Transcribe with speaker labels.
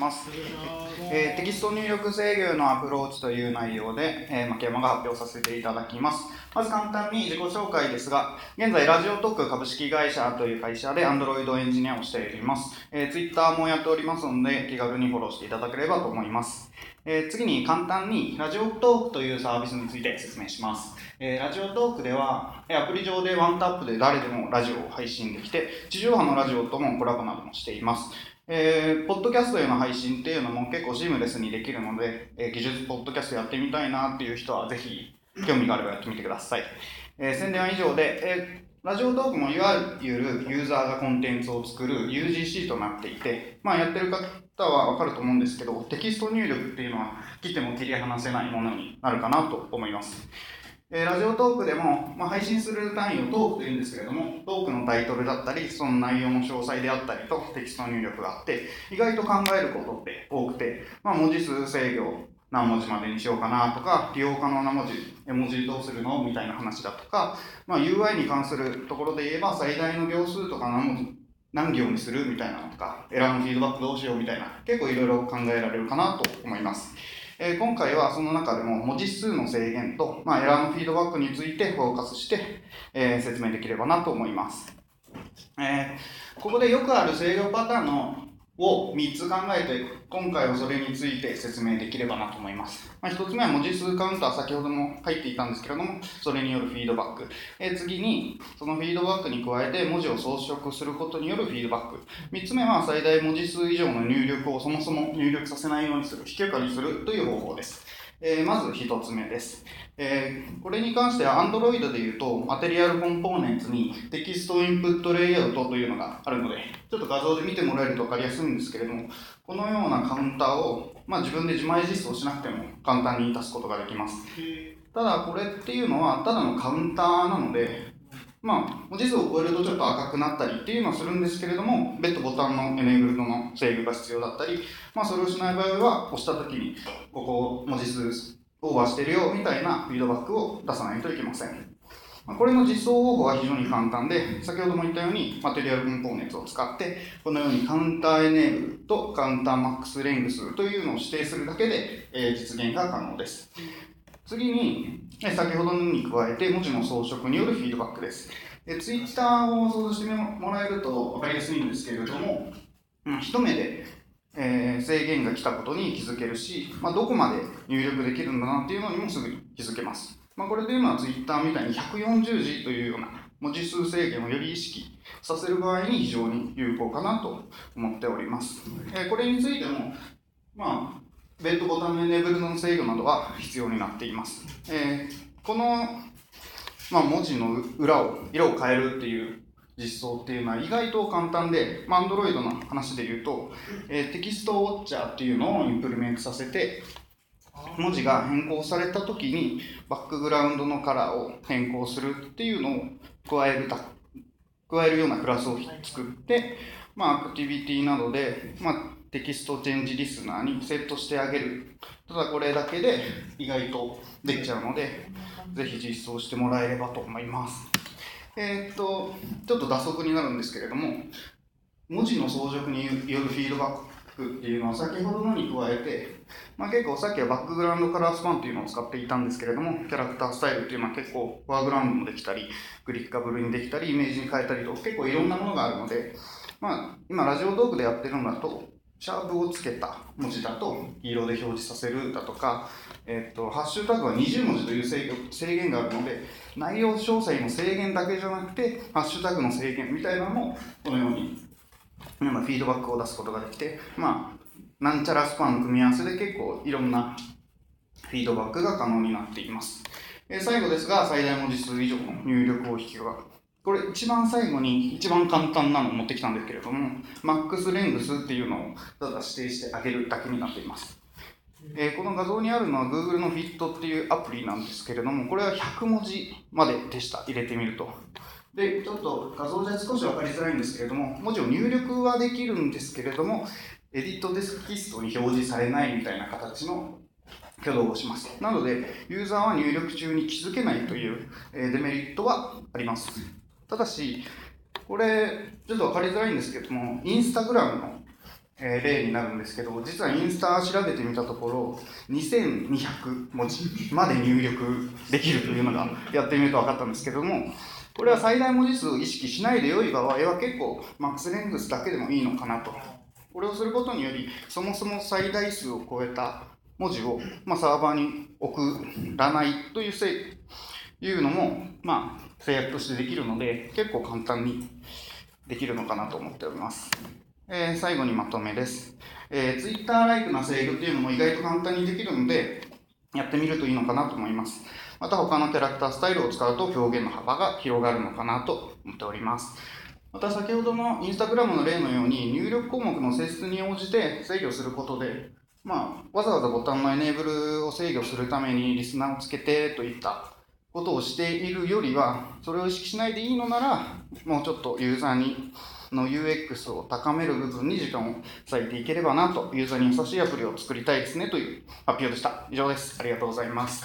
Speaker 1: ます、えー、テキスト入力制御のアプローチという内容で、えー、牧山が発表させていただきます。まず簡単に自己紹介ですが、現在ラジオトーク株式会社という会社で Android エンジニアをしております。えー、Twitter もやっておりますので、気軽にフォローしていただければと思います。えー、次に簡単にラジオトークというサービスについて説明します。えー、ラジオトークでは、アプリ上でワンタップで誰でもラジオを配信できて、地上波のラジオともコラボなどもしています。えー、ポッドキャストへの配信っていうのも結構シームレスにできるので、えー、技術ポッドキャストやってみたいなっていう人はぜひ興味があればやってみてください。えー、宣伝は以上で、えー、ラジオトークもいわゆるユーザーがコンテンツを作る UGC となっていて、まあやってる方はわかると思うんですけど、テキスト入力っていうのは切っても切り離せないものになるかなと思います。えラジオトークでも、まあ、配信する単位をトークというんですけれども、トークのタイトルだったり、その内容の詳細であったりとテキスト入力があって、意外と考えることって多くて、まあ、文字数制御、何文字までにしようかなとか、利用可能な文字、絵文字どうするのみたいな話だとか、まあ、UI に関するところで言えば、最大の行数とか何文字、何行にするみたいなのとか、エラーのフィードバックどうしようみたいな、結構いろいろ考えられるかなと思います。えー、今回はその中でも文字数の制限と、まあ、エラーのフィードバックについてフォーカスして、えー、説明できればなと思います。えー、ここでよくある制御パターンのを3つ考えて、今回はそれについて説明できればなと思います。まあ、1つ目は文字数カウンター、先ほども書いていたんですけれども、それによるフィードバック。え、次に、そのフィードバックに加えて文字を装飾することによるフィードバック。3つ目は最大文字数以上の入力をそもそも入力させないようにする、非許可にするという方法です。えー、まず1つ目です。えー、これに関しては Android で言うと、マテリアルコンポーネンツにテキストインプットレイアウトというのがあるので、ちょっと画像で見てもらえると分かりやすいんですけれども、このようなカウンターを、まあ、自分で自前実装しなくても簡単に出すことができます。ただこれっていうのはただのカウンターなので、まあ、文字数を超えるとちょっと赤くなったりっていうのはするんですけれども、別途ボタンのエネーブルドの制御が必要だったり、まあ、それをしない場合は、押した時に、ここ文字数オーバーしてるよみたいなフィードバックを出さないといけません。これの実装方法は非常に簡単で、先ほども言ったようにマテリアルコンポーネンツを使って、このようにカウンターエネーブルとカウンターマックスレングスというのを指定するだけで、え実現が可能です。次に、先ほどのに加えて文字の装飾によるフィードバックです。ツイッターを想像してもらえると分かりやすいんですけれども、一目でえー、制限が来たことに気づけるし、まあ、どこまで入力できるんだなっていうのにもすぐに気づけます。まあ、これで今 Twitter みたいに140字というような文字数制限をより意識させる場合に非常に有効かなと思っております。えー、これについても、まあ、ベッドボタンのエネーブルの制御などは必要になっています。えー、この、まあ、文字の裏を、色を変えるっていう実装っていうのは意外と簡単で、まあ、Android の話で言うと、えー、テキストウォッチャーっていうのをインプリメントさせて、文字が変更された時にバックグラウンドのカラーを変更するっていうのを加えるた加えるようなクラスを作って、まあ、アクティビティなどで、まあ、テキストチェンジリスナーにセットしてあげる。ただこれだけで意外とできちゃうので、ぜひ実装してもらえればと思います。えー、っと、ちょっと打足になるんですけれども、文字の装飾によるフィードバックっていうのは先ほどのに加えて、まあ、結構さっきはバックグラウンドカラースパンっていうのを使っていたんですけれども、キャラクタースタイルっていうのは結構ワーグラウンドもできたり、グリッカブルにできたり、イメージに変えたりと結構いろんなものがあるので、まあ、今ラジオトークでやってるのだと、シャープをつけた文字だと黄色で表示させるだとか、えっと、ハッシュタグは20文字という制限があるので、内容詳細の制限だけじゃなくて、ハッシュタグの制限みたいなのも、このように、フィードバックを出すことができて、まあ、なんちゃらスパンの組み合わせで結構いろんなフィードバックが可能になっています。え最後ですが、最大文字数以上の入力を引きがこれ一番最後に一番簡単なのを持ってきたんですけれども、マックスレングスっていうのをただ指定してあげるだけになっています。えー、この画像にあるのは Google の Fit っていうアプリなんですけれども、これは100文字まででした、入れてみると。で、ちょっと画像じゃ少し分かりづらいんですけれども、文字を入力はできるんですけれども、エディットデスクキストに表示されないみたいな形の挙動をします。なので、ユーザーは入力中に気づけないというデメリットはあります。ただし、これ、ちょっと分かりづらいんですけども、インスタグラムのえー例になるんですけど、実はインスタ調べてみたところ、2200文字まで入力できるというのがやってみると分かったんですけども、これは最大文字数を意識しないで良い場合は結構マックスレングスだけでもいいのかなと。これをすることにより、そもそも最大数を超えた文字を、まあ、サーバーに送らないというせいいうのも、まあ、制約としてできるので、結構簡単にできるのかなと思っております。えー最後にまとめです。えー、Twitter ライクな制御っていうのも意外と簡単にできるので、やってみるといいのかなと思います。また他のキャラクタースタイルを使うと表現の幅が広がるのかなと思っております。また先ほどのインスタグラムの例のように入力項目の性質に応じて制御することで、まあ、わざわざボタンのエネーブルを制御するためにリスナーをつけてといったことをしているよりは、それを意識しないでいいのなら、もうちょっとユーザーにの UX を高める部分に時間を割いていければなと、ユーザーに優しいアプリを作りたいですねという発表でした。以上です。ありがとうございます。